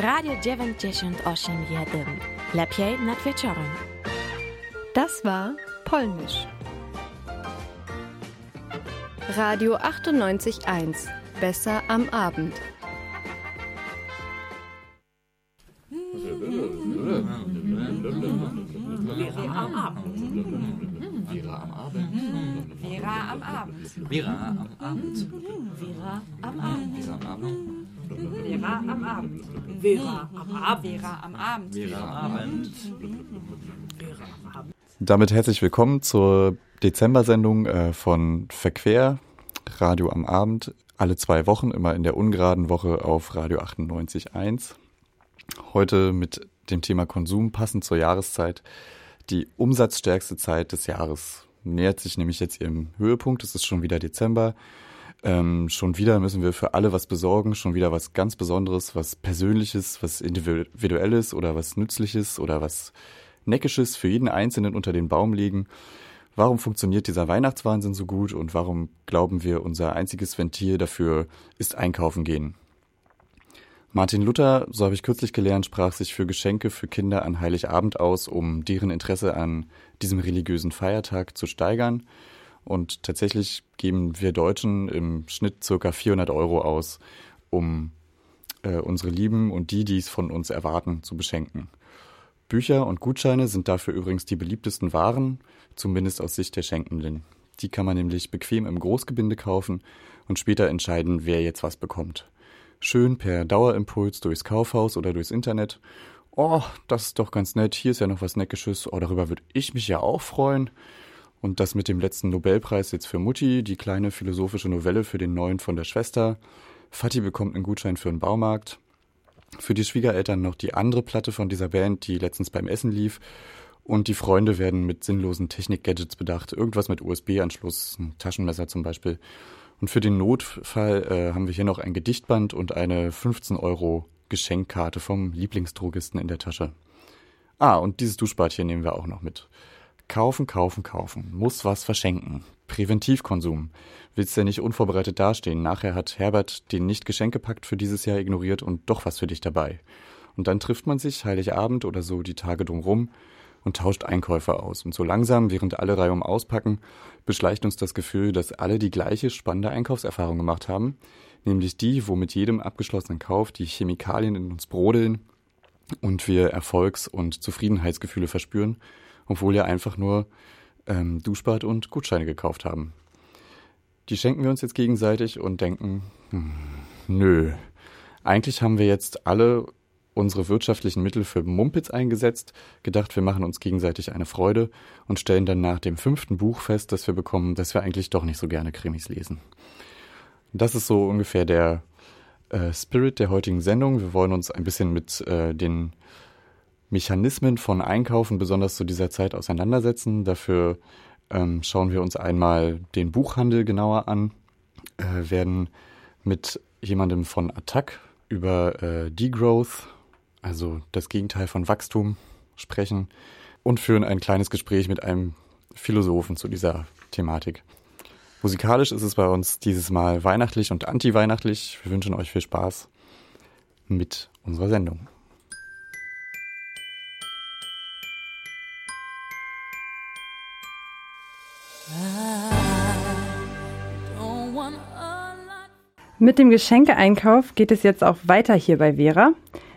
Radio 98 Lepiej nad wieczorem. Das war Polnisch. Radio 98.1. Besser am Abend. Vera am Abend. Vera am Abend. Vera am Abend. Vera am Abend. Vera am Abend. Abend. Vera am Abend. Vera am Abend. Vera am Abend. Vera am Abend. Damit herzlich willkommen zur Dezember-Sendung äh, von Verquer, Radio am Abend, alle zwei Wochen, immer in der ungeraden Woche auf Radio 98.1. Heute mit dem Thema Konsum, passend zur Jahreszeit. Die umsatzstärkste Zeit des Jahres nähert sich nämlich jetzt ihrem Höhepunkt. Es ist schon wieder Dezember. Ähm, schon wieder müssen wir für alle was besorgen, schon wieder was ganz Besonderes, was Persönliches, was Individuelles oder was Nützliches oder was Neckisches für jeden Einzelnen unter den Baum legen. Warum funktioniert dieser Weihnachtswahnsinn so gut und warum glauben wir, unser einziges Ventil dafür ist einkaufen gehen? Martin Luther, so habe ich kürzlich gelernt, sprach sich für Geschenke für Kinder an Heiligabend aus, um deren Interesse an diesem religiösen Feiertag zu steigern. Und tatsächlich geben wir Deutschen im Schnitt circa 400 Euro aus, um äh, unsere Lieben und die, die es von uns erwarten, zu beschenken. Bücher und Gutscheine sind dafür übrigens die beliebtesten Waren, zumindest aus Sicht der Schenkenden. Die kann man nämlich bequem im Großgebinde kaufen und später entscheiden, wer jetzt was bekommt schön per Dauerimpuls durchs Kaufhaus oder durchs Internet. Oh, das ist doch ganz nett, hier ist ja noch was Neckisches, oh, darüber würde ich mich ja auch freuen. Und das mit dem letzten Nobelpreis jetzt für Mutti, die kleine philosophische Novelle für den neuen von der Schwester. Fatih bekommt einen Gutschein für einen Baumarkt. Für die Schwiegereltern noch die andere Platte von dieser Band, die letztens beim Essen lief. Und die Freunde werden mit sinnlosen Technik-Gadgets bedacht. Irgendwas mit USB-Anschluss, ein Taschenmesser zum Beispiel. Und für den Notfall äh, haben wir hier noch ein Gedichtband und eine 15 Euro Geschenkkarte vom Lieblingsdrogisten in der Tasche. Ah, und dieses Duschbad hier nehmen wir auch noch mit. Kaufen, kaufen, kaufen. Muss was verschenken. Präventivkonsum. Willst ja nicht unvorbereitet dastehen. Nachher hat Herbert den nicht Geschenkepakt für dieses Jahr ignoriert und doch was für dich dabei. Und dann trifft man sich Heiligabend oder so die Tage drumrum und tauscht Einkäufe aus. Und so langsam, während alle Reihum auspacken, beschleicht uns das Gefühl, dass alle die gleiche spannende Einkaufserfahrung gemacht haben, nämlich die, wo mit jedem abgeschlossenen Kauf die Chemikalien in uns brodeln und wir Erfolgs- und Zufriedenheitsgefühle verspüren, obwohl wir einfach nur ähm, Duschbad und Gutscheine gekauft haben. Die schenken wir uns jetzt gegenseitig und denken, hm, nö, eigentlich haben wir jetzt alle unsere wirtschaftlichen Mittel für Mumpitz eingesetzt, gedacht, wir machen uns gegenseitig eine Freude und stellen dann nach dem fünften Buch fest, das wir bekommen, dass wir eigentlich doch nicht so gerne Krimis lesen. Das ist so ungefähr der äh, Spirit der heutigen Sendung. Wir wollen uns ein bisschen mit äh, den Mechanismen von Einkaufen besonders zu dieser Zeit auseinandersetzen. Dafür ähm, schauen wir uns einmal den Buchhandel genauer an, äh, werden mit jemandem von Attac über äh, Degrowth also das Gegenteil von Wachstum, sprechen und führen ein kleines Gespräch mit einem Philosophen zu dieser Thematik. Musikalisch ist es bei uns dieses Mal weihnachtlich und anti-weihnachtlich. Wir wünschen euch viel Spaß mit unserer Sendung. Mit dem Geschenkeeinkauf geht es jetzt auch weiter hier bei Vera.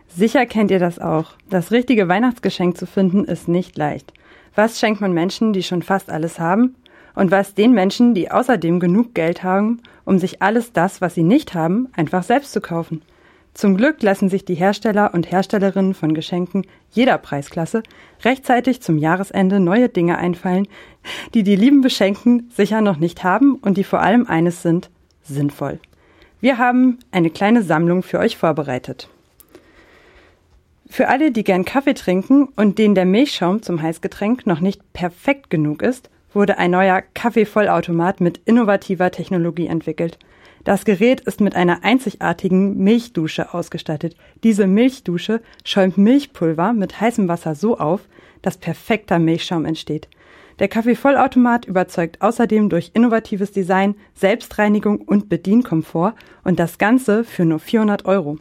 Sicher kennt ihr das auch. Das richtige Weihnachtsgeschenk zu finden ist nicht leicht. Was schenkt man Menschen, die schon fast alles haben? Und was den Menschen, die außerdem genug Geld haben, um sich alles das, was sie nicht haben, einfach selbst zu kaufen? Zum Glück lassen sich die Hersteller und Herstellerinnen von Geschenken jeder Preisklasse rechtzeitig zum Jahresende neue Dinge einfallen, die die lieben Beschenken sicher noch nicht haben und die vor allem eines sind, sinnvoll. Wir haben eine kleine Sammlung für euch vorbereitet. Für alle, die gern Kaffee trinken und denen der Milchschaum zum Heißgetränk noch nicht perfekt genug ist, wurde ein neuer Kaffeevollautomat mit innovativer Technologie entwickelt. Das Gerät ist mit einer einzigartigen Milchdusche ausgestattet. Diese Milchdusche schäumt Milchpulver mit heißem Wasser so auf, dass perfekter Milchschaum entsteht. Der Kaffeevollautomat überzeugt außerdem durch innovatives Design, Selbstreinigung und Bedienkomfort und das Ganze für nur 400 Euro.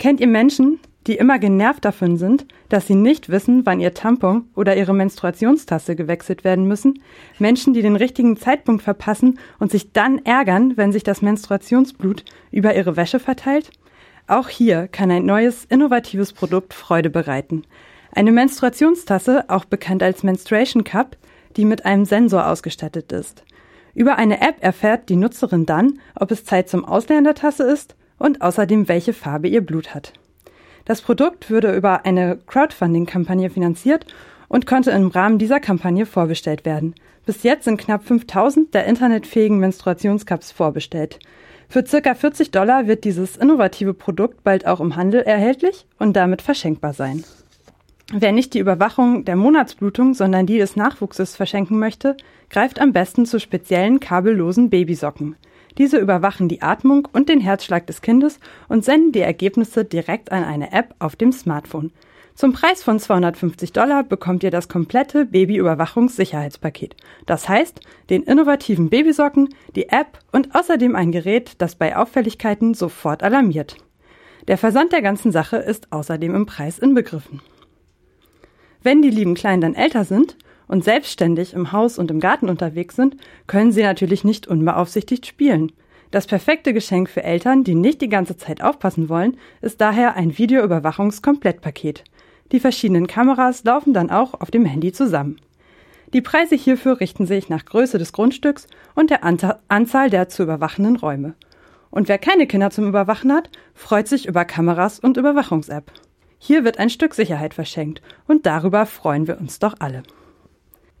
Kennt ihr Menschen, die immer genervt davon sind, dass sie nicht wissen, wann ihr Tampon oder ihre Menstruationstasse gewechselt werden müssen, Menschen, die den richtigen Zeitpunkt verpassen und sich dann ärgern, wenn sich das Menstruationsblut über ihre Wäsche verteilt? Auch hier kann ein neues, innovatives Produkt Freude bereiten. Eine Menstruationstasse, auch bekannt als Menstruation Cup, die mit einem Sensor ausgestattet ist. Über eine App erfährt die Nutzerin dann, ob es Zeit zum Ausleeren der Tasse ist und außerdem welche Farbe ihr Blut hat. Das Produkt würde über eine Crowdfunding-Kampagne finanziert und konnte im Rahmen dieser Kampagne vorbestellt werden. Bis jetzt sind knapp 5000 der internetfähigen Menstruationscups vorbestellt. Für circa 40 Dollar wird dieses innovative Produkt bald auch im Handel erhältlich und damit verschenkbar sein. Wer nicht die Überwachung der Monatsblutung, sondern die des Nachwuchses verschenken möchte, greift am besten zu speziellen kabellosen Babysocken. Diese überwachen die Atmung und den Herzschlag des Kindes und senden die Ergebnisse direkt an eine App auf dem Smartphone. Zum Preis von 250 Dollar bekommt ihr das komplette Babyüberwachungssicherheitspaket. Das heißt, den innovativen Babysocken, die App und außerdem ein Gerät, das bei Auffälligkeiten sofort alarmiert. Der Versand der ganzen Sache ist außerdem im Preis inbegriffen. Wenn die lieben Kleinen dann älter sind und selbstständig im Haus und im Garten unterwegs sind, können sie natürlich nicht unbeaufsichtigt spielen. Das perfekte Geschenk für Eltern, die nicht die ganze Zeit aufpassen wollen, ist daher ein Videoüberwachungskomplettpaket. Die verschiedenen Kameras laufen dann auch auf dem Handy zusammen. Die Preise hierfür richten sich nach Größe des Grundstücks und der Anzahl der zu überwachenden Räume. Und wer keine Kinder zum Überwachen hat, freut sich über Kameras und Überwachungs-App. Hier wird ein Stück Sicherheit verschenkt und darüber freuen wir uns doch alle.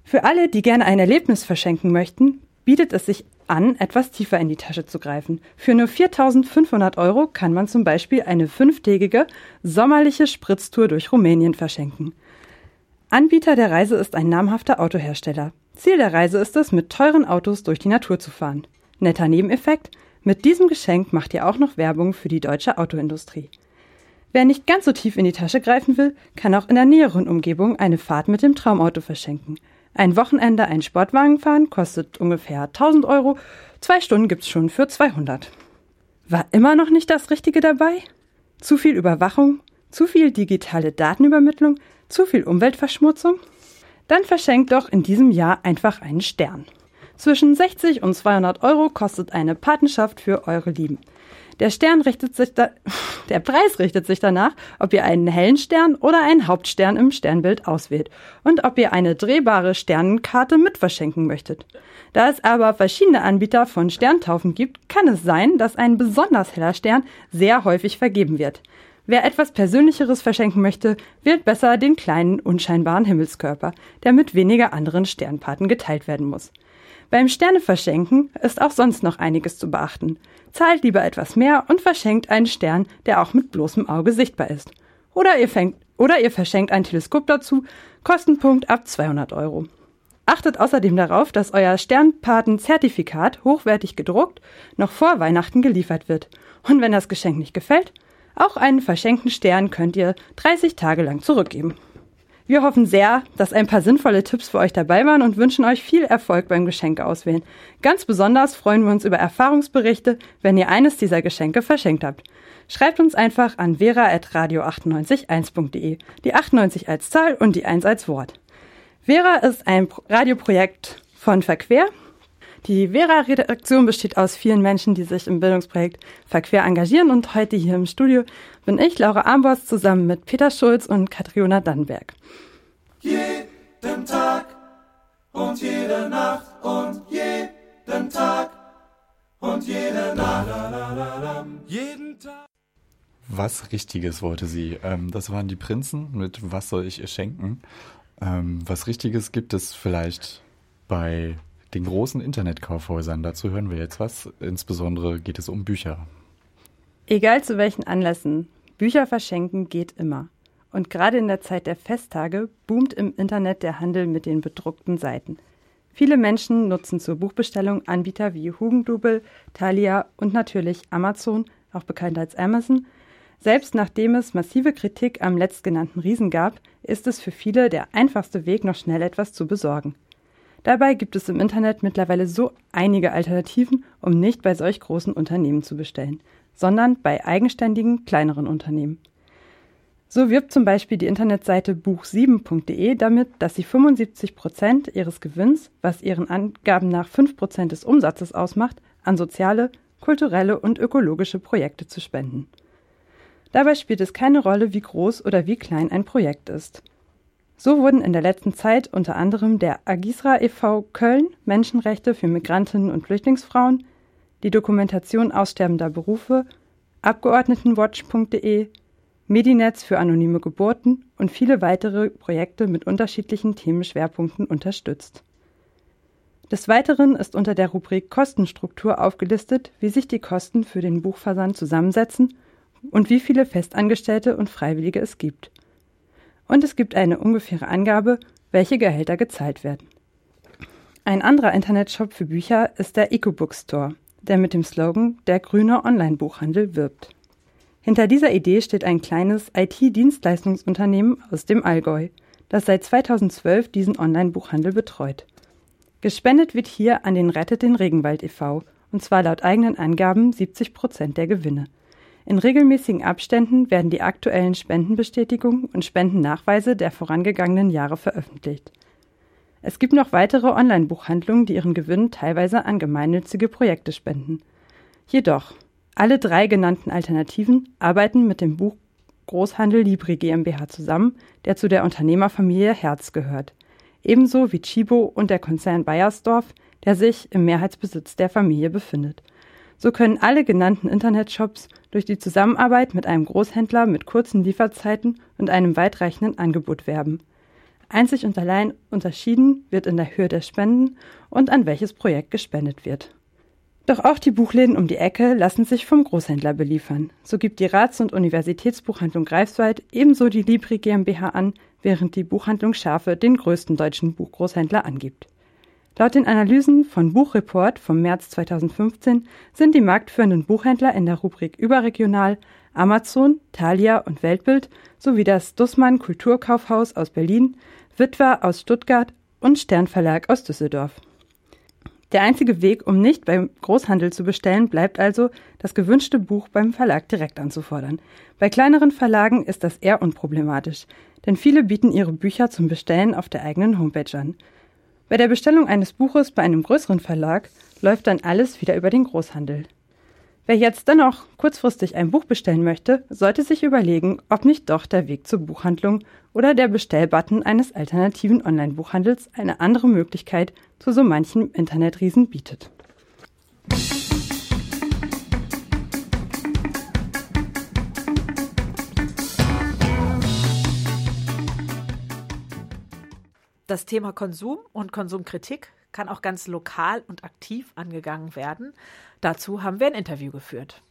Für alle, die gerne ein Erlebnis verschenken möchten, bietet es sich an, etwas tiefer in die Tasche zu greifen. Für nur 4.500 Euro kann man zum Beispiel eine fünftägige sommerliche Spritztour durch Rumänien verschenken. Anbieter der Reise ist ein namhafter Autohersteller. Ziel der Reise ist es, mit teuren Autos durch die Natur zu fahren. Netter Nebeneffekt, mit diesem Geschenk macht ihr auch noch Werbung für die deutsche Autoindustrie. Wer nicht ganz so tief in die Tasche greifen will, kann auch in der näheren Umgebung eine Fahrt mit dem Traumauto verschenken. Ein Wochenende ein Sportwagen fahren kostet ungefähr 1000 Euro. Zwei Stunden gibt's schon für 200. War immer noch nicht das Richtige dabei? Zu viel Überwachung? Zu viel digitale Datenübermittlung? Zu viel Umweltverschmutzung? Dann verschenkt doch in diesem Jahr einfach einen Stern. Zwischen 60 und 200 Euro kostet eine Patenschaft für eure Lieben. Der Stern richtet sich da, der Preis richtet sich danach, ob ihr einen hellen Stern oder einen Hauptstern im Sternbild auswählt und ob ihr eine drehbare Sternenkarte mit verschenken möchtet. Da es aber verschiedene Anbieter von Sterntaufen gibt, kann es sein, dass ein besonders heller Stern sehr häufig vergeben wird. Wer etwas Persönlicheres verschenken möchte, wählt besser den kleinen, unscheinbaren Himmelskörper, der mit weniger anderen Sternpaten geteilt werden muss. Beim Sterneverschenken ist auch sonst noch einiges zu beachten. Zahlt lieber etwas mehr und verschenkt einen Stern, der auch mit bloßem Auge sichtbar ist. Oder ihr, fängt, oder ihr verschenkt ein Teleskop dazu, Kostenpunkt ab 200 Euro. Achtet außerdem darauf, dass euer Sternpaten-Zertifikat hochwertig gedruckt noch vor Weihnachten geliefert wird. Und wenn das Geschenk nicht gefällt, auch einen verschenkten Stern könnt ihr 30 Tage lang zurückgeben. Wir hoffen sehr, dass ein paar sinnvolle Tipps für euch dabei waren und wünschen euch viel Erfolg beim Geschenke auswählen. Ganz besonders freuen wir uns über Erfahrungsberichte, wenn ihr eines dieser Geschenke verschenkt habt. Schreibt uns einfach an vera.radio981.de. Die 98 als Zahl und die 1 als Wort. Vera ist ein Radioprojekt von Verquer. Die Vera-Redaktion besteht aus vielen Menschen, die sich im Bildungsprojekt Verquer engagieren und heute hier im Studio bin ich, Laura Ambors, zusammen mit Peter Schulz und Katriona Dannenberg. Jeden Tag und jede Nacht und jeden Tag und jede Nacht. Jeden Tag. Was Richtiges wollte sie. Ähm, das waren die Prinzen mit Was soll ich ihr schenken? Ähm, was Richtiges gibt es vielleicht bei den großen Internetkaufhäusern. Dazu hören wir jetzt was. Insbesondere geht es um Bücher. Egal zu welchen Anlässen, Bücher verschenken geht immer. Und gerade in der Zeit der Festtage boomt im Internet der Handel mit den bedruckten Seiten. Viele Menschen nutzen zur Buchbestellung Anbieter wie Hugendubel, Thalia und natürlich Amazon, auch bekannt als Amazon. Selbst nachdem es massive Kritik am letztgenannten Riesen gab, ist es für viele der einfachste Weg, noch schnell etwas zu besorgen. Dabei gibt es im Internet mittlerweile so einige Alternativen, um nicht bei solch großen Unternehmen zu bestellen. sondern bei eigenständigen, kleineren Unternehmen. So wirbt zum Beispiel die Internetseite buch7.de damit, dass sie 75 Prozent ihres Gewinns, was ihren Angaben nach 5 Prozent des Umsatzes ausmacht, an soziale, kulturelle und ökologische Projekte zu spenden. Dabei spielt es keine Rolle, wie groß oder wie klein ein Projekt ist. So wurden in der letzten Zeit unter anderem der Agisra e.V. Köln Menschenrechte für Migrantinnen und Flüchtlingsfrauen, die Dokumentation aussterbender Berufe, Abgeordnetenwatch.de, Medinetz für anonyme Geburten und viele weitere Projekte mit unterschiedlichen Themenschwerpunkten unterstützt. Des Weiteren ist unter der Rubrik Kostenstruktur aufgelistet, wie sich die Kosten für den Buchversand zusammensetzen und wie viele Festangestellte und Freiwillige es gibt. Und es gibt eine ungefähre Angabe, welche Gehälter gezahlt werden. Ein anderer Internetshop für Bücher ist der EcoBook Store, der mit dem Slogan Der grüne Online-Buchhandel wirbt. Hinter dieser Idee steht ein kleines IT-Dienstleistungsunternehmen aus dem Allgäu, das seit 2012 diesen Online-Buchhandel betreut. Gespendet wird hier an den Rettet den Regenwald e.V., und zwar laut eigenen Angaben 70 Prozent der Gewinne. In regelmäßigen Abständen werden die aktuellen Spendenbestätigungen und Spendennachweise der vorangegangenen Jahre veröffentlicht. Es gibt noch weitere Online-Buchhandlungen, die ihren Gewinn teilweise an gemeinnützige Projekte spenden. Jedoch, alle drei genannten Alternativen arbeiten mit dem Buchgroßhandel Libri GmbH zusammen, der zu der Unternehmerfamilie Herz gehört. Ebenso wie Chibo und der Konzern Bayersdorf, der sich im Mehrheitsbesitz der Familie befindet. So können alle genannten Internetshops durch die Zusammenarbeit mit einem Großhändler mit kurzen Lieferzeiten und einem weitreichenden Angebot werben. Einzig und allein unterschieden wird in der Höhe der Spenden und an welches Projekt gespendet wird. Doch auch die Buchläden um die Ecke lassen sich vom Großhändler beliefern. So gibt die Rats- und Universitätsbuchhandlung Greifswald ebenso die Libri GmbH an, während die Buchhandlung Schafe den größten deutschen Buchgroßhändler angibt. Laut den Analysen von Buchreport vom März 2015 sind die marktführenden Buchhändler in der Rubrik Überregional Amazon, Thalia und Weltbild sowie das Dussmann Kulturkaufhaus aus Berlin, Witwer aus Stuttgart und Sternverlag aus Düsseldorf. Der einzige Weg, um nicht beim Großhandel zu bestellen, bleibt also, das gewünschte Buch beim Verlag direkt anzufordern. Bei kleineren Verlagen ist das eher unproblematisch, denn viele bieten ihre Bücher zum Bestellen auf der eigenen Homepage an. Bei der Bestellung eines Buches bei einem größeren Verlag läuft dann alles wieder über den Großhandel. Wer jetzt dennoch kurzfristig ein Buch bestellen möchte, sollte sich überlegen, ob nicht doch der Weg zur Buchhandlung oder der Bestellbutton eines alternativen Online-Buchhandels eine andere Möglichkeit zu so manchem Internetriesen bietet. Das Thema Konsum und Konsumkritik kann auch ganz lokal und aktiv angegangen werden. Dazu haben wir ein Interview geführt.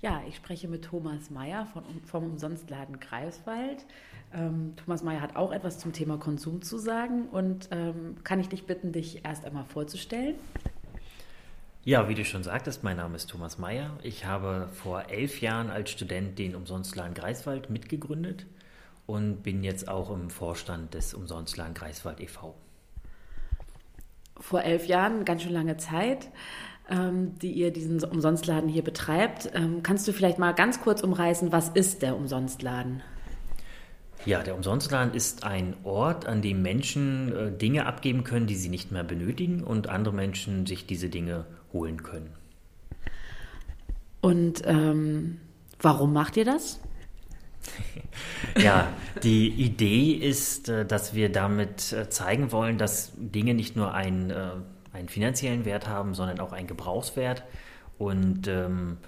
Ja, ich spreche mit Thomas Meyer von, vom Umsonstladen Greifswald. Ähm, Thomas Meyer hat auch etwas zum Thema Konsum zu sagen und ähm, kann ich dich bitten, dich erst einmal vorzustellen? Ja, wie du schon sagtest, mein Name ist Thomas Meyer. Ich habe vor elf Jahren als Student den Umsonstladen Greifswald mitgegründet und bin jetzt auch im Vorstand des Umsonstladen Greifswald e.V. Vor elf Jahren, ganz schön lange Zeit ähm, die ihr diesen Umsonstladen hier betreibt. Ähm, kannst du vielleicht mal ganz kurz umreißen, was ist der Umsonstladen? Ja, der Umsonstladen ist ein Ort, an dem Menschen äh, Dinge abgeben können, die sie nicht mehr benötigen und andere Menschen sich diese Dinge holen können. Und ähm, warum macht ihr das? ja, die Idee ist, äh, dass wir damit äh, zeigen wollen, dass Dinge nicht nur ein äh, einen finanziellen Wert haben, sondern auch einen Gebrauchswert. Und ähm,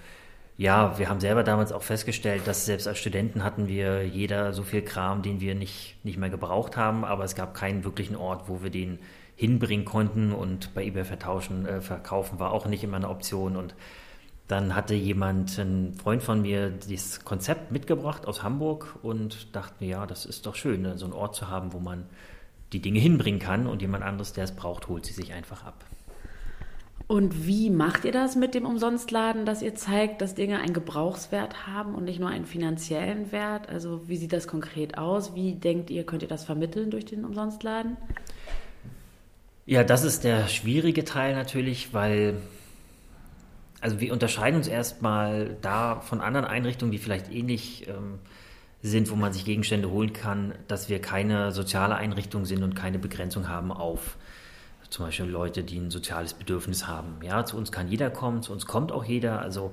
ja, wir haben selber damals auch festgestellt, dass selbst als Studenten hatten wir jeder so viel Kram, den wir nicht, nicht mehr gebraucht haben, aber es gab keinen wirklichen Ort, wo wir den hinbringen konnten. Und bei eBay vertauschen, äh, verkaufen war auch nicht immer eine Option. Und dann hatte jemand, ein Freund von mir, dieses Konzept mitgebracht aus Hamburg und dachte mir, ja, das ist doch schön, ne, so einen Ort zu haben, wo man die Dinge hinbringen kann und jemand anderes, der es braucht, holt sie sich einfach ab. Und wie macht ihr das mit dem Umsonstladen, dass ihr zeigt, dass Dinge einen Gebrauchswert haben und nicht nur einen finanziellen Wert? Also wie sieht das konkret aus? Wie denkt ihr, könnt ihr das vermitteln durch den Umsonstladen? Ja, das ist der schwierige Teil natürlich, weil also wir unterscheiden uns erstmal da von anderen Einrichtungen, die vielleicht ähnlich ähm, sind, wo man sich Gegenstände holen kann, dass wir keine soziale Einrichtung sind und keine Begrenzung haben auf zum Beispiel Leute, die ein soziales Bedürfnis haben. Ja, zu uns kann jeder kommen, zu uns kommt auch jeder. Also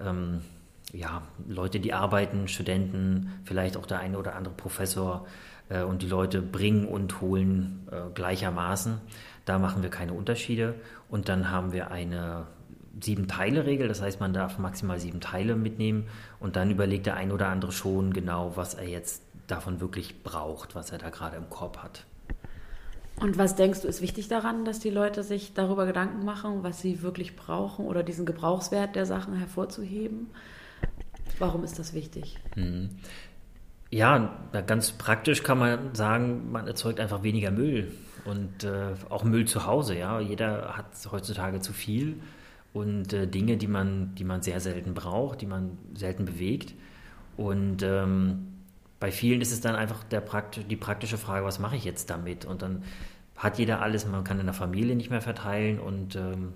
ähm, ja, Leute, die arbeiten, Studenten, vielleicht auch der eine oder andere Professor äh, und die Leute bringen und holen äh, gleichermaßen. Da machen wir keine Unterschiede. Und dann haben wir eine Sieben-Teile-Regel, das heißt, man darf maximal sieben Teile mitnehmen und dann überlegt der ein oder andere schon genau, was er jetzt davon wirklich braucht, was er da gerade im Korb hat. Und was denkst du, ist wichtig daran, dass die Leute sich darüber Gedanken machen, was sie wirklich brauchen oder diesen Gebrauchswert der Sachen hervorzuheben? Warum ist das wichtig? Mhm. Ja, ganz praktisch kann man sagen, man erzeugt einfach weniger Müll und äh, auch Müll zu Hause. Ja, jeder hat heutzutage zu viel und äh, Dinge, die man, die man sehr selten braucht, die man selten bewegt. Und ähm, bei vielen ist es dann einfach der praktisch, die praktische Frage, was mache ich jetzt damit? Und dann hat jeder alles, man kann in der Familie nicht mehr verteilen und ähm,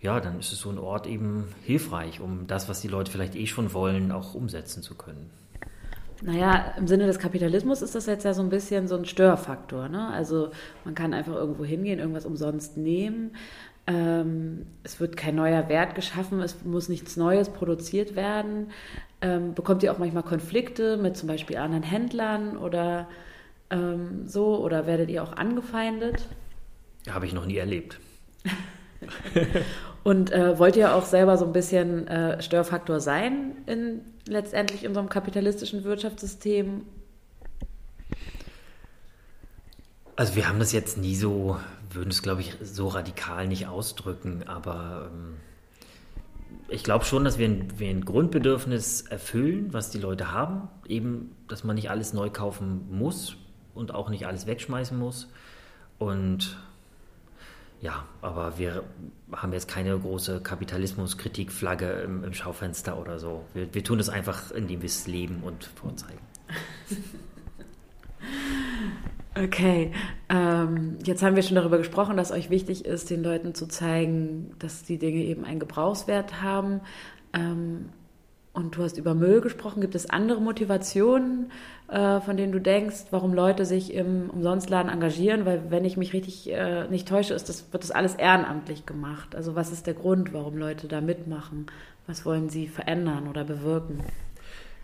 ja, dann ist es so ein Ort eben hilfreich, um das, was die Leute vielleicht eh schon wollen, auch umsetzen zu können. Naja, im Sinne des Kapitalismus ist das jetzt ja so ein bisschen so ein Störfaktor. Ne? Also man kann einfach irgendwo hingehen, irgendwas umsonst nehmen. Ähm, es wird kein neuer Wert geschaffen, es muss nichts Neues produziert werden. Ähm, bekommt ihr auch manchmal Konflikte mit zum Beispiel anderen Händlern oder ähm, so? Oder werdet ihr auch angefeindet? Habe ich noch nie erlebt. Und äh, wollt ihr auch selber so ein bisschen äh, Störfaktor sein in letztendlich unserem kapitalistischen Wirtschaftssystem? Also wir haben das jetzt nie so, würden es glaube ich so radikal nicht ausdrücken, aber ähm, ich glaube schon, dass wir ein, wir ein Grundbedürfnis erfüllen, was die Leute haben, eben, dass man nicht alles neu kaufen muss und auch nicht alles wegschmeißen muss und ja, aber wir haben jetzt keine große Kapitalismuskritikflagge im, im Schaufenster oder so. Wir, wir tun es einfach, indem wir es leben und vorzeigen. Okay, ähm, jetzt haben wir schon darüber gesprochen, dass euch wichtig ist, den Leuten zu zeigen, dass die Dinge eben einen Gebrauchswert haben. Ähm, und du hast über Müll gesprochen. Gibt es andere Motivationen, äh, von denen du denkst, warum Leute sich im Umsonstladen engagieren? Weil, wenn ich mich richtig äh, nicht täusche, ist das, wird das alles ehrenamtlich gemacht. Also, was ist der Grund, warum Leute da mitmachen? Was wollen sie verändern oder bewirken?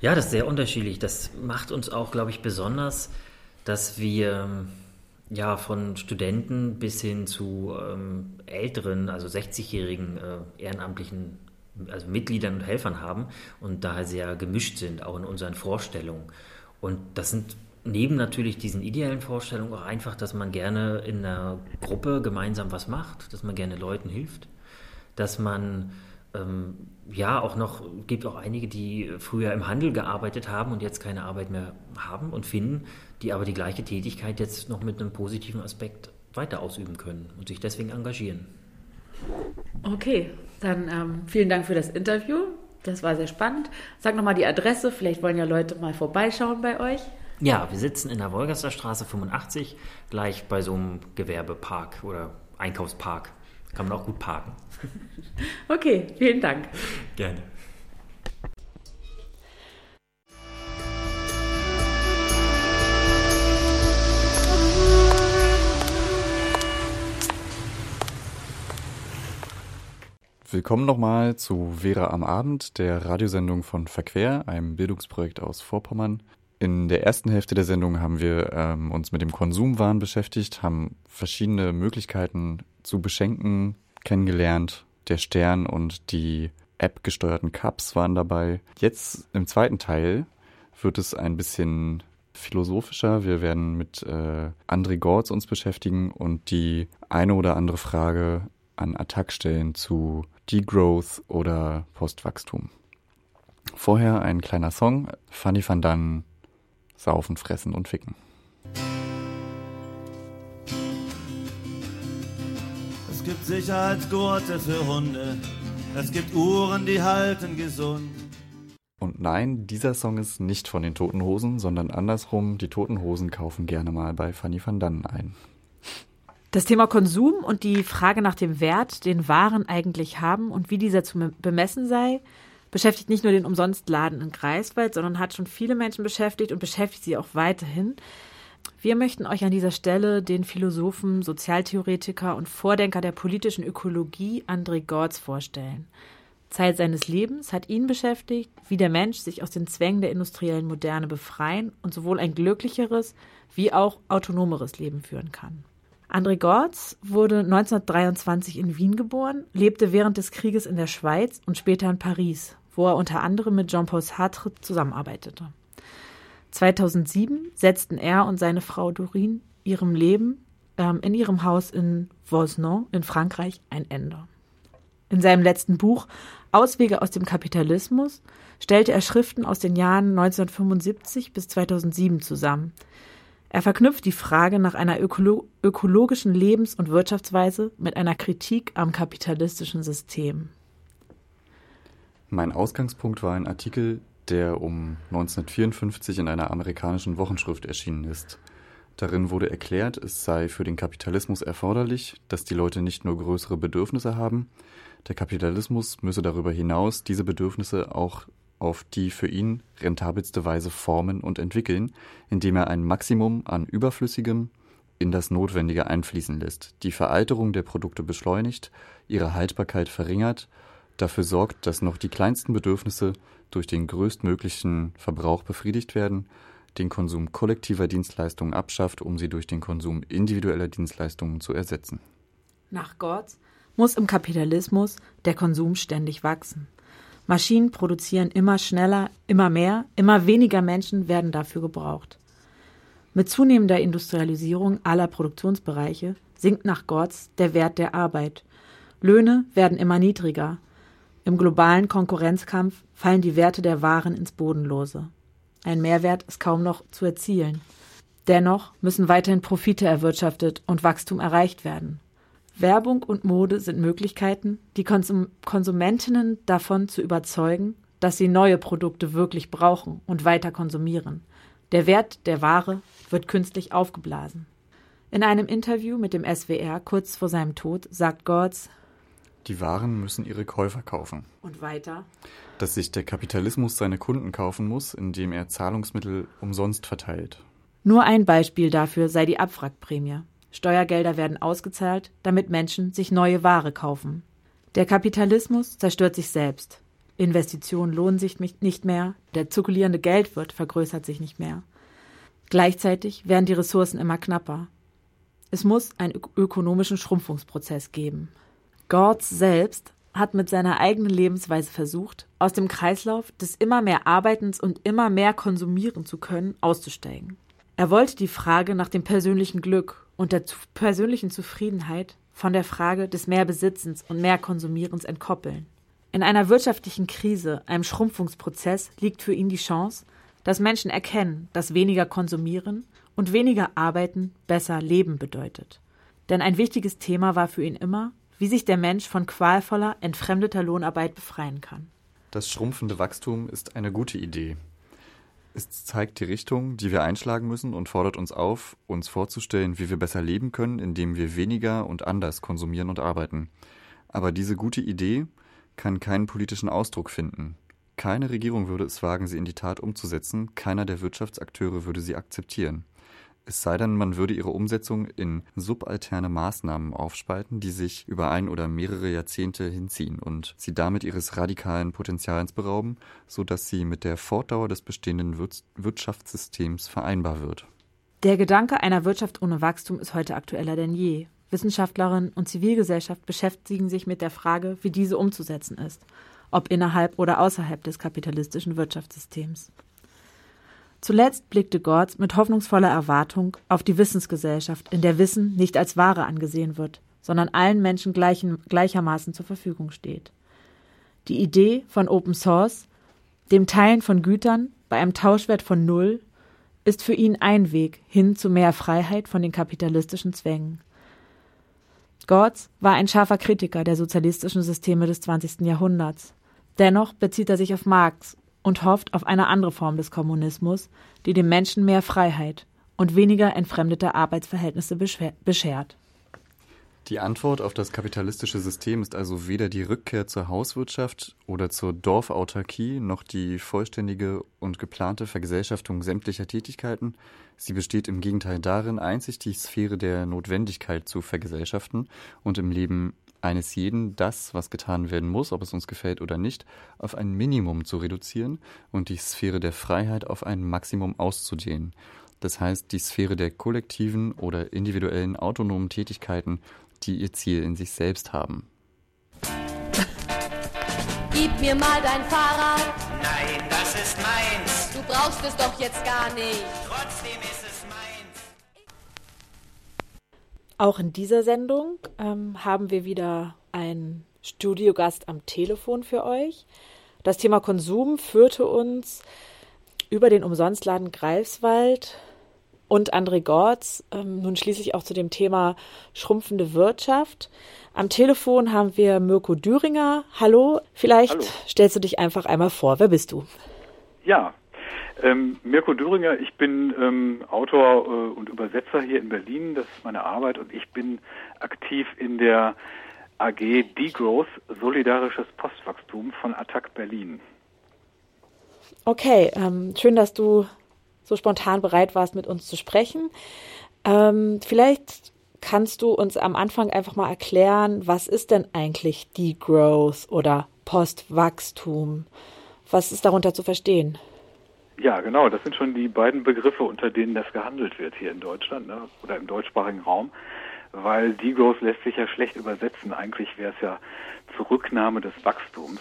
Ja, das ist sehr unterschiedlich. Das macht uns auch, glaube ich, besonders, dass wir ja von Studenten bis hin zu ähm, älteren, also 60-jährigen äh, ehrenamtlichen also Mitgliedern und Helfern haben und daher sehr gemischt sind, auch in unseren Vorstellungen. Und das sind neben natürlich diesen ideellen Vorstellungen auch einfach, dass man gerne in einer Gruppe gemeinsam was macht, dass man gerne Leuten hilft, dass man ähm, ja auch noch, gibt auch einige, die früher im Handel gearbeitet haben und jetzt keine Arbeit mehr haben und finden, die aber die gleiche Tätigkeit jetzt noch mit einem positiven Aspekt weiter ausüben können und sich deswegen engagieren. Okay, dann ähm, vielen Dank für das Interview. Das war sehr spannend. Sag nochmal die Adresse, vielleicht wollen ja Leute mal vorbeischauen bei euch. Ja, wir sitzen in der Wolgaster Straße 85, gleich bei so einem Gewerbepark oder Einkaufspark. Kann man auch gut parken. okay, vielen Dank. Gerne. Willkommen nochmal zu Vera am Abend, der Radiosendung von Verquer, einem Bildungsprojekt aus Vorpommern. In der ersten Hälfte der Sendung haben wir ähm, uns mit dem Konsumwahn beschäftigt, haben verschiedene Möglichkeiten zu beschenken kennengelernt. Der Stern und die App-gesteuerten Cups waren dabei. Jetzt im zweiten Teil wird es ein bisschen philosophischer. Wir werden mit äh, André Gortz uns beschäftigen und die eine oder andere Frage an Attack stellen zu Degrowth oder Postwachstum. Vorher ein kleiner Song, Fanny van Dann, Saufen, Fressen und Ficken. Sicherheitsgurte für Hunde, es gibt Uhren, die halten gesund. Und nein, dieser Song ist nicht von den Toten Hosen, sondern andersrum, die Toten Hosen kaufen gerne mal bei Fanny van Dann ein. Das Thema Konsum und die Frage nach dem Wert, den Waren eigentlich haben und wie dieser zu bemessen sei, beschäftigt nicht nur den Umsonstladen in Greifswald, sondern hat schon viele Menschen beschäftigt und beschäftigt sie auch weiterhin. Wir möchten euch an dieser Stelle den Philosophen, Sozialtheoretiker und Vordenker der politischen Ökologie André Gortz vorstellen. Zeit seines Lebens hat ihn beschäftigt, wie der Mensch sich aus den Zwängen der industriellen Moderne befreien und sowohl ein glücklicheres wie auch autonomeres Leben führen kann. André Gortz wurde 1923 in Wien geboren, lebte während des Krieges in der Schweiz und später in Paris, wo er unter anderem mit Jean-Paul Sartre zusammenarbeitete. 2007 setzten er und seine Frau Dorine ihrem Leben ähm, in ihrem Haus in Vosnon in Frankreich ein Ende. In seinem letzten Buch Auswege aus dem Kapitalismus stellte er Schriften aus den Jahren 1975 bis 2007 zusammen. Er verknüpft die Frage nach einer ökolo ökologischen Lebens- und Wirtschaftsweise mit einer Kritik am kapitalistischen System. Mein Ausgangspunkt war ein Artikel, der um 1954 in einer amerikanischen Wochenschrift erschienen ist. Darin wurde erklärt, es sei für den Kapitalismus erforderlich, dass die Leute nicht nur größere Bedürfnisse haben, der Kapitalismus müsse darüber hinaus diese Bedürfnisse auch auf die für ihn rentabelste Weise formen und entwickeln, indem er ein Maximum an Überflüssigem in das Notwendige einfließen lässt, die Veralterung der Produkte beschleunigt, ihre Haltbarkeit verringert, dafür sorgt, dass noch die kleinsten Bedürfnisse durch den größtmöglichen Verbrauch befriedigt werden, den Konsum kollektiver Dienstleistungen abschafft, um sie durch den Konsum individueller Dienstleistungen zu ersetzen. Nach Gott muss im Kapitalismus der Konsum ständig wachsen. Maschinen produzieren immer schneller, immer mehr, immer weniger Menschen werden dafür gebraucht. Mit zunehmender Industrialisierung aller Produktionsbereiche sinkt nach Gortz der Wert der Arbeit. Löhne werden immer niedriger. Im globalen Konkurrenzkampf fallen die Werte der Waren ins Bodenlose. Ein Mehrwert ist kaum noch zu erzielen. Dennoch müssen weiterhin Profite erwirtschaftet und Wachstum erreicht werden. Werbung und Mode sind Möglichkeiten, die Konsum Konsumentinnen davon zu überzeugen, dass sie neue Produkte wirklich brauchen und weiter konsumieren. Der Wert der Ware wird künstlich aufgeblasen. In einem Interview mit dem SWR kurz vor seinem Tod sagt Gortz, die Waren müssen ihre Käufer kaufen. Und weiter? Dass sich der Kapitalismus seine Kunden kaufen muss, indem er Zahlungsmittel umsonst verteilt. Nur ein Beispiel dafür sei die Abwrackprämie. Steuergelder werden ausgezahlt, damit Menschen sich neue Ware kaufen. Der Kapitalismus zerstört sich selbst. Investitionen lohnen sich nicht mehr, der zirkulierende Geldwirt vergrößert sich nicht mehr. Gleichzeitig werden die Ressourcen immer knapper. Es muss einen ökonomischen Schrumpfungsprozess geben. Gortz selbst hat mit seiner eigenen Lebensweise versucht, aus dem Kreislauf des immer mehr Arbeitens und immer mehr konsumieren zu können, auszusteigen. Er wollte die Frage nach dem persönlichen Glück und der persönlichen Zufriedenheit von der Frage des Mehrbesitzens und Mehrkonsumierens entkoppeln. In einer wirtschaftlichen Krise, einem Schrumpfungsprozess, liegt für ihn die Chance, dass Menschen erkennen, dass weniger konsumieren und weniger arbeiten besser leben bedeutet. Denn ein wichtiges Thema war für ihn immer, wie sich der Mensch von qualvoller, entfremdeter Lohnarbeit befreien kann. Das schrumpfende Wachstum ist eine gute Idee, es zeigt die Richtung, die wir einschlagen müssen und fordert uns auf, uns vorzustellen, wie wir besser leben können, indem wir weniger und anders konsumieren und arbeiten. Aber diese gute Idee kann keinen politischen Ausdruck finden. Keine Regierung würde es wagen, sie in die Tat umzusetzen, keiner der Wirtschaftsakteure würde sie akzeptieren. Es sei denn, man würde ihre Umsetzung in subalterne Maßnahmen aufspalten, die sich über ein oder mehrere Jahrzehnte hinziehen und sie damit ihres radikalen Potenzials berauben, so dass sie mit der Fortdauer des bestehenden Wirtschaftssystems vereinbar wird. Der Gedanke einer Wirtschaft ohne Wachstum ist heute aktueller denn je. Wissenschaftlerinnen und Zivilgesellschaft beschäftigen sich mit der Frage, wie diese umzusetzen ist, ob innerhalb oder außerhalb des kapitalistischen Wirtschaftssystems. Zuletzt blickte Gortz mit hoffnungsvoller Erwartung auf die Wissensgesellschaft, in der Wissen nicht als Ware angesehen wird, sondern allen Menschen gleichen, gleichermaßen zur Verfügung steht. Die Idee von Open Source, dem Teilen von Gütern bei einem Tauschwert von Null, ist für ihn ein Weg hin zu mehr Freiheit von den kapitalistischen Zwängen. Gortz war ein scharfer Kritiker der sozialistischen Systeme des 20. Jahrhunderts. Dennoch bezieht er sich auf Marx und hofft auf eine andere Form des Kommunismus, die dem Menschen mehr Freiheit und weniger entfremdete Arbeitsverhältnisse beschert. Die Antwort auf das kapitalistische System ist also weder die Rückkehr zur Hauswirtschaft oder zur Dorfautarkie noch die vollständige und geplante Vergesellschaftung sämtlicher Tätigkeiten. Sie besteht im Gegenteil darin, einzig die Sphäre der Notwendigkeit zu vergesellschaften und im Leben eines jeden das, was getan werden muss, ob es uns gefällt oder nicht, auf ein Minimum zu reduzieren und die Sphäre der Freiheit auf ein Maximum auszudehnen. Das heißt, die Sphäre der kollektiven oder individuellen autonomen Tätigkeiten die ihr Ziel in sich selbst haben. Gib mir mal dein Fahrrad. Nein, das ist meins. Du brauchst es doch jetzt gar nicht. Trotzdem ist Auch in dieser Sendung ähm, haben wir wieder einen Studiogast am Telefon für euch. Das Thema Konsum führte uns über den Umsonstladen Greifswald und André Gortz ähm, nun schließlich auch zu dem Thema schrumpfende Wirtschaft. Am Telefon haben wir Mirko Düringer. Hallo, vielleicht Hallo. stellst du dich einfach einmal vor. Wer bist du? Ja, ähm, Mirko Düringer, ich bin ähm, Autor äh, und Übersetzer hier in Berlin. Das ist meine Arbeit und ich bin aktiv in der AG Degrowth, Solidarisches Postwachstum von Attac Berlin. Okay, ähm, schön, dass du so spontan bereit warst, mit uns zu sprechen. Ähm, vielleicht kannst du uns am Anfang einfach mal erklären, was ist denn eigentlich Degrowth oder Postwachstum? Was ist darunter zu verstehen? Ja, genau. Das sind schon die beiden Begriffe, unter denen das gehandelt wird hier in Deutschland ne? oder im deutschsprachigen Raum, weil Degrowth lässt sich ja schlecht übersetzen. Eigentlich wäre es ja Zurücknahme des Wachstums.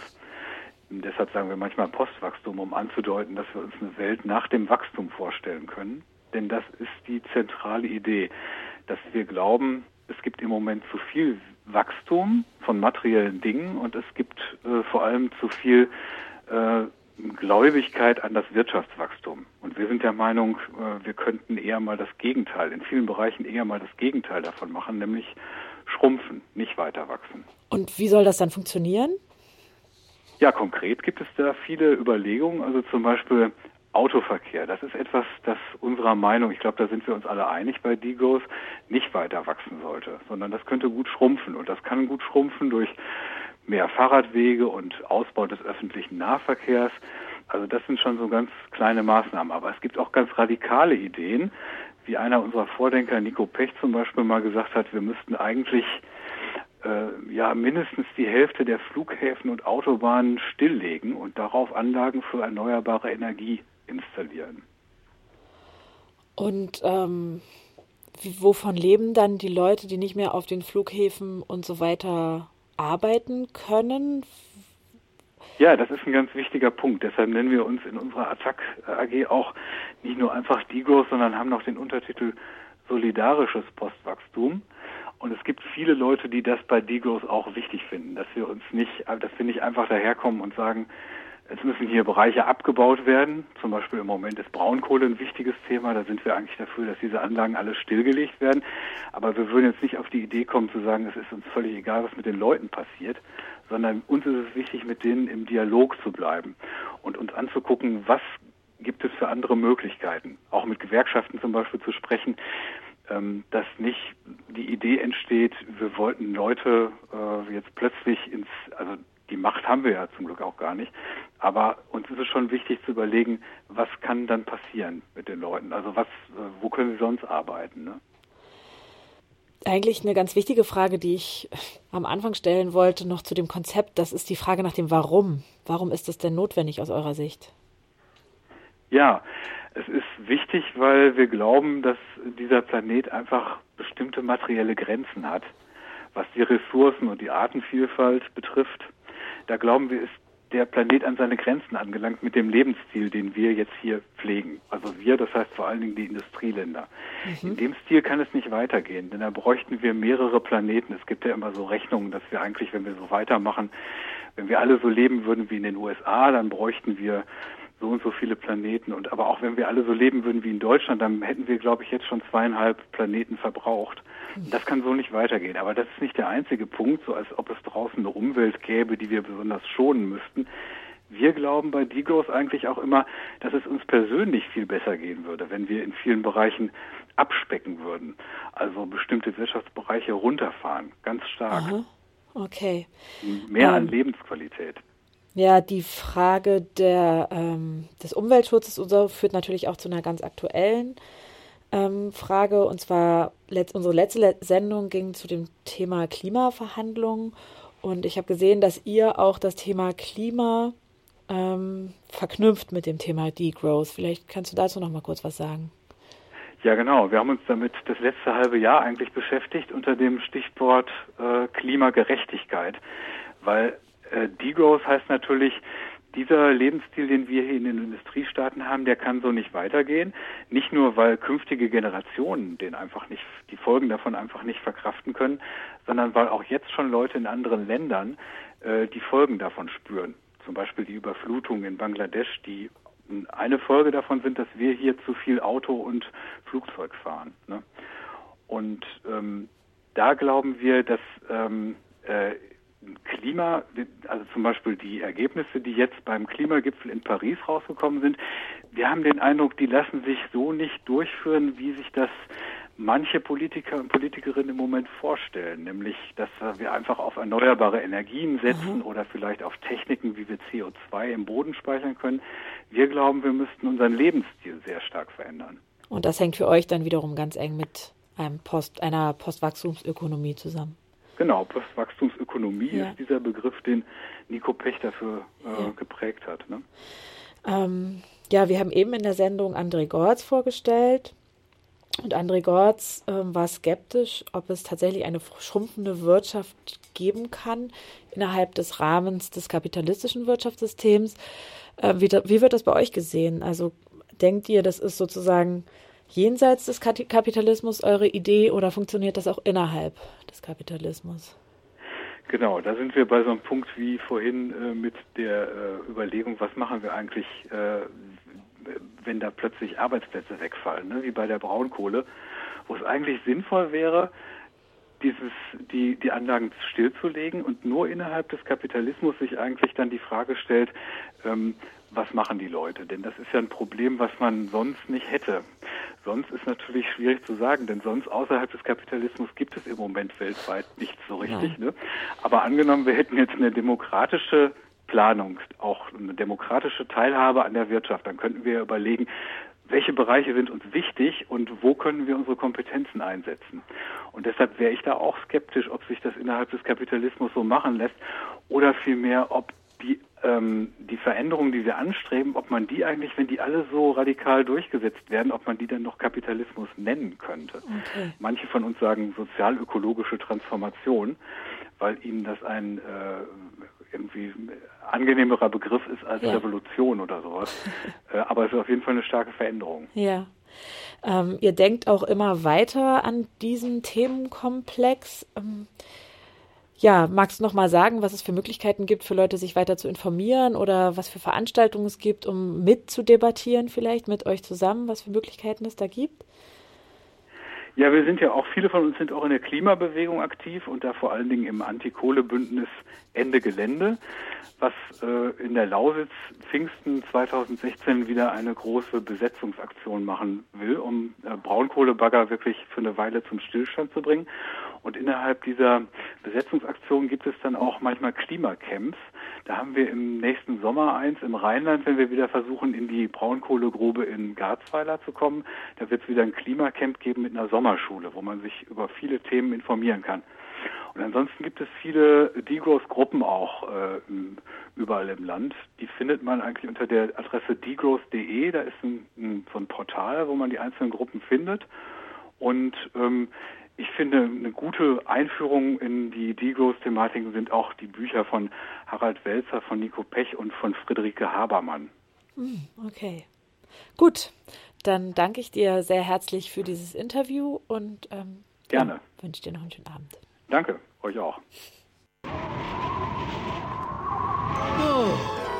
Und deshalb sagen wir manchmal Postwachstum, um anzudeuten, dass wir uns eine Welt nach dem Wachstum vorstellen können. Denn das ist die zentrale Idee, dass wir glauben, es gibt im Moment zu viel Wachstum von materiellen Dingen und es gibt äh, vor allem zu viel äh, Gläubigkeit an das Wirtschaftswachstum. Und wir sind der Meinung, äh, wir könnten eher mal das Gegenteil, in vielen Bereichen eher mal das Gegenteil davon machen, nämlich schrumpfen, nicht weiter wachsen. Und wie soll das dann funktionieren? Ja, konkret gibt es da viele Überlegungen. Also zum Beispiel Autoverkehr. Das ist etwas, das unserer Meinung, ich glaube, da sind wir uns alle einig bei Digos, nicht weiter wachsen sollte, sondern das könnte gut schrumpfen. Und das kann gut schrumpfen durch mehr Fahrradwege und Ausbau des öffentlichen Nahverkehrs. Also das sind schon so ganz kleine Maßnahmen. Aber es gibt auch ganz radikale Ideen, wie einer unserer Vordenker, Nico Pech zum Beispiel mal gesagt hat, wir müssten eigentlich äh, ja mindestens die Hälfte der Flughäfen und Autobahnen stilllegen und darauf Anlagen für erneuerbare Energie installieren. Und ähm, wovon leben dann die Leute, die nicht mehr auf den Flughäfen und so weiter arbeiten können? Ja, das ist ein ganz wichtiger Punkt. Deshalb nennen wir uns in unserer Attac AG auch nicht nur einfach Digos, sondern haben noch den Untertitel Solidarisches Postwachstum. Und es gibt viele Leute, die das bei Degrowth auch wichtig finden, dass wir uns nicht, dass wir nicht einfach daherkommen und sagen, es müssen hier Bereiche abgebaut werden. Zum Beispiel im Moment ist Braunkohle ein wichtiges Thema. Da sind wir eigentlich dafür, dass diese Anlagen alle stillgelegt werden. Aber wir würden jetzt nicht auf die Idee kommen zu sagen, es ist uns völlig egal, was mit den Leuten passiert, sondern uns ist es wichtig, mit denen im Dialog zu bleiben und uns anzugucken, was gibt es für andere Möglichkeiten. Auch mit Gewerkschaften zum Beispiel zu sprechen, ähm, dass nicht die Idee entsteht, wir wollten Leute äh, jetzt plötzlich ins, also die Macht haben wir ja zum Glück auch gar nicht, aber uns ist es schon wichtig zu überlegen, was kann dann passieren mit den Leuten? Also was, äh, wo können sie sonst arbeiten? Ne? Eigentlich eine ganz wichtige Frage, die ich am Anfang stellen wollte, noch zu dem Konzept, das ist die Frage nach dem Warum. Warum ist das denn notwendig aus eurer Sicht? Ja, es ist wichtig, weil wir glauben, dass dieser Planet einfach bestimmte materielle Grenzen hat, was die Ressourcen und die Artenvielfalt betrifft. Da glauben wir, ist der Planet an seine Grenzen angelangt mit dem Lebensstil, den wir jetzt hier pflegen. Also wir, das heißt vor allen Dingen die Industrieländer. Mhm. In dem Stil kann es nicht weitergehen, denn da bräuchten wir mehrere Planeten. Es gibt ja immer so Rechnungen, dass wir eigentlich, wenn wir so weitermachen, wenn wir alle so leben würden wie in den USA, dann bräuchten wir so und so viele Planeten. Und aber auch wenn wir alle so leben würden wie in Deutschland, dann hätten wir, glaube ich, jetzt schon zweieinhalb Planeten verbraucht. Das kann so nicht weitergehen. Aber das ist nicht der einzige Punkt, so als ob es draußen eine Umwelt gäbe, die wir besonders schonen müssten. Wir glauben bei Degrowth eigentlich auch immer, dass es uns persönlich viel besser gehen würde, wenn wir in vielen Bereichen abspecken würden. Also bestimmte Wirtschaftsbereiche runterfahren, ganz stark. Aha. Okay. Mehr Ähm, an Lebensqualität. Ja, die Frage der, ähm, des Umweltschutzes und so führt natürlich auch zu einer ganz aktuellen ähm, Frage. Und zwar, letzt, unsere letzte Le Sendung ging zu dem Thema Klimaverhandlungen. Und ich habe gesehen, dass ihr auch das Thema Klima ähm, verknüpft mit dem Thema Degrowth. Vielleicht kannst du dazu noch mal kurz was sagen. Ja, genau. Wir haben uns damit das letzte halbe Jahr eigentlich beschäftigt unter dem Stichwort äh, Klimagerechtigkeit, weil äh, Degrowth heißt natürlich, dieser Lebensstil, den wir hier in den Industriestaaten haben, der kann so nicht weitergehen. Nicht nur, weil künftige Generationen den einfach nicht, die Folgen davon einfach nicht verkraften können, sondern weil auch jetzt schon Leute in anderen Ländern äh, die Folgen davon spüren. Zum Beispiel die Überflutung in Bangladesch, die eine Folge davon sind, dass wir hier zu viel Auto und Flugzeug fahren. Ne? Und ähm, da glauben wir, dass ähm, äh, Klima, also zum Beispiel die Ergebnisse, die jetzt beim Klimagipfel in Paris rausgekommen sind, wir haben den Eindruck, die lassen sich so nicht durchführen, wie sich das manche Politiker und Politikerinnen im Moment vorstellen, nämlich dass wir einfach auf erneuerbare Energien setzen mhm. oder vielleicht auf Techniken, wie wir CO2 im Boden speichern können. Wir glauben, wir müssten unseren Lebensstil sehr stark verändern. Und das hängt für euch dann wiederum ganz eng mit einem Post, einer Postwachstumsökonomie zusammen. Genau, Postwachstumsökonomie Ja. ist dieser Begriff, den Nico Pech dafür äh, geprägt hat. Ne? Ähm, ja, wir haben eben in der Sendung André Gorz vorgestellt. Und André Gorz ähm, war skeptisch, ob es tatsächlich eine schrumpfende Wirtschaft geben kann innerhalb des Rahmens des kapitalistischen Wirtschaftssystems. Äh, wie, da, wie wird das bei euch gesehen? Also denkt ihr, das ist sozusagen jenseits des Kapitalismus eure Idee oder funktioniert das auch innerhalb des Kapitalismus? Genau, da sind wir bei so einem Punkt wie vorhin äh, mit der äh, Überlegung, was machen wir eigentlich, äh, wenn da plötzlich Arbeitsplätze wegfallen, ne? wie bei der Braunkohle, wo es eigentlich sinnvoll wäre, dieses, die, die Anlagen stillzulegen und nur innerhalb des Kapitalismus sich eigentlich dann die Frage stellt, ähm, was machen die Leute? Denn das ist ja ein Problem, was man sonst nicht hätte. Sonst ist natürlich schwierig zu sagen, denn sonst außerhalb des Kapitalismus gibt es im Moment weltweit nichts so richtig. Ne? Aber angenommen, wir hätten jetzt eine demokratische Planung, auch eine demokratische Teilhabe an der Wirtschaft, dann könnten wir überlegen, welche Bereiche sind uns wichtig und wo können wir unsere Kompetenzen einsetzen. Und deshalb wäre ich da auch skeptisch, ob sich das innerhalb des Kapitalismus so machen lässt oder vielmehr, ob die, ähm, die Veränderungen, die wir anstreben, ob man die eigentlich, wenn die alle so radikal durchgesetzt werden, ob man die dann noch Kapitalismus nennen könnte. Okay. Manche von uns sagen sozial-ökologische Transformation, weil ihnen das ein äh, irgendwie angenehmerer Begriff ist als Ja. Revolution oder sowas. äh, aber es ist auf jeden Fall eine starke Veränderung. Ja. Ähm, ihr denkt auch immer weiter an diesen Themenkomplex. Ähm, ja, magst du noch mal sagen, was es für Möglichkeiten gibt, für Leute, sich weiter zu informieren oder was für Veranstaltungen es gibt, um mitzudebattieren vielleicht mit euch zusammen, was für Möglichkeiten es da gibt? Ja, wir sind ja auch, viele von uns sind auch in der Klimabewegung aktiv und da vor allen Dingen im Anti-Kohle-Bündnis Ende Gelände, was äh, in der Lausitz Pfingsten 2016 wieder eine große Besetzungsaktion machen will, um äh, Braunkohlebagger wirklich für eine Weile zum Stillstand zu bringen. Und innerhalb dieser Besetzungsaktion gibt es dann auch manchmal Klimacamps. Da haben wir im nächsten Sommer eins im Rheinland, wenn wir wieder versuchen, in die Braunkohlegrube in Garzweiler zu kommen. Da wird es wieder ein Klimacamp geben mit einer Sommerschule, wo man sich über viele Themen informieren kann. Und ansonsten gibt es viele Degrowth-Gruppen auch äh, überall im Land. Die findet man eigentlich unter der Adresse degrowth.de. Da ist ein, ein, so ein Portal, wo man die einzelnen Gruppen findet. Und ähm, ich finde, eine gute Einführung in die Degrowth-Thematiken sind auch die Bücher von Harald Welzer, von Nico Pech und von Friederike Habermann. Hm, okay. Gut, dann danke ich dir sehr herzlich für dieses Interview und ähm, Gerne. ja, wünsche dir noch einen schönen Abend. Danke, euch auch. Oh,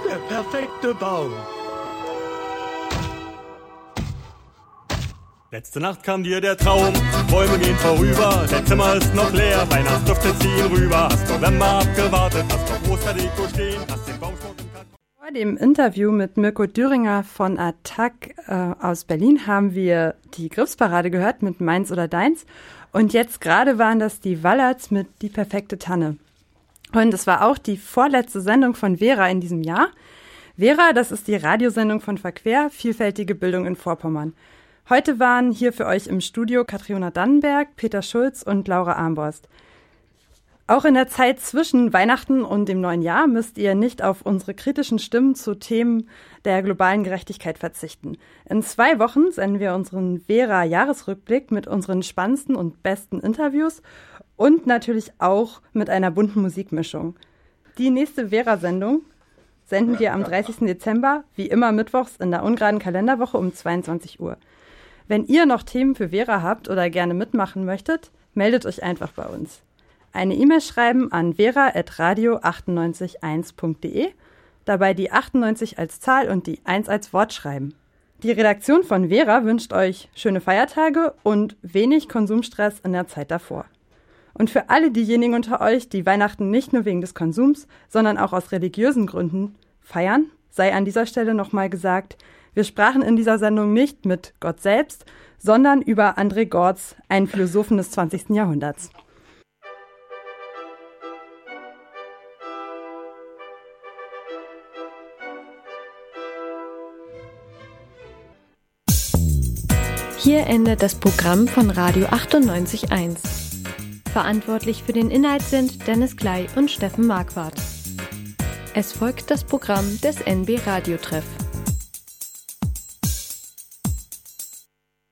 der perfekte Baum. Letzte Nacht kam dir der Traum, Bäume gehen vorüber, dein Zimmer ist noch leer, Weihnachtsdüfte ziehen rüber, hast November abgewartet, hast auf Osterdeko stehen, hast den Baumschmuck im Karton. Vor dem Interview mit Mirko Düringer von Attac äh, aus Berlin haben wir die Griffsparade gehört mit Meins oder Deins. Und jetzt gerade waren das die Wallerts mit Die perfekte Tanne. Und es war auch die vorletzte Sendung von Vera in diesem Jahr. Vera, das ist die Radiosendung von Verquer, vielfältige Bildung in Vorpommern. Heute waren hier für euch im Studio Katriona Dannenberg, Peter Schulz und Laura Armborst. Auch in der Zeit zwischen Weihnachten und dem neuen Jahr müsst ihr nicht auf unsere kritischen Stimmen zu Themen der globalen Gerechtigkeit verzichten. In zwei Wochen senden wir unseren Vera-Jahresrückblick mit unseren spannendsten und besten Interviews und natürlich auch mit einer bunten Musikmischung. Die nächste Vera-Sendung senden wir am 30. Dezember, wie immer mittwochs in der ungeraden Kalenderwoche um 22 Uhr. Wenn ihr noch Themen für Vera habt oder gerne mitmachen möchtet, meldet euch einfach bei uns. Eine E-Mail schreiben an vera.radio981.de, dabei die 98 als Zahl und die 1 als Wort schreiben. Die Redaktion von Vera wünscht euch schöne Feiertage und wenig Konsumstress in der Zeit davor. Und für alle diejenigen unter euch, die Weihnachten nicht nur wegen des Konsums, sondern auch aus religiösen Gründen feiern, sei an dieser Stelle nochmal gesagt, wir sprachen in dieser Sendung nicht mit Gott selbst, sondern über André Gortz, einen Philosophen des 20. Jahrhunderts. Hier endet das Programm von Radio 98.1. Verantwortlich für den Inhalt sind Dennis Klei und Steffen Marquardt. Es folgt das Programm des NB Radiotreff.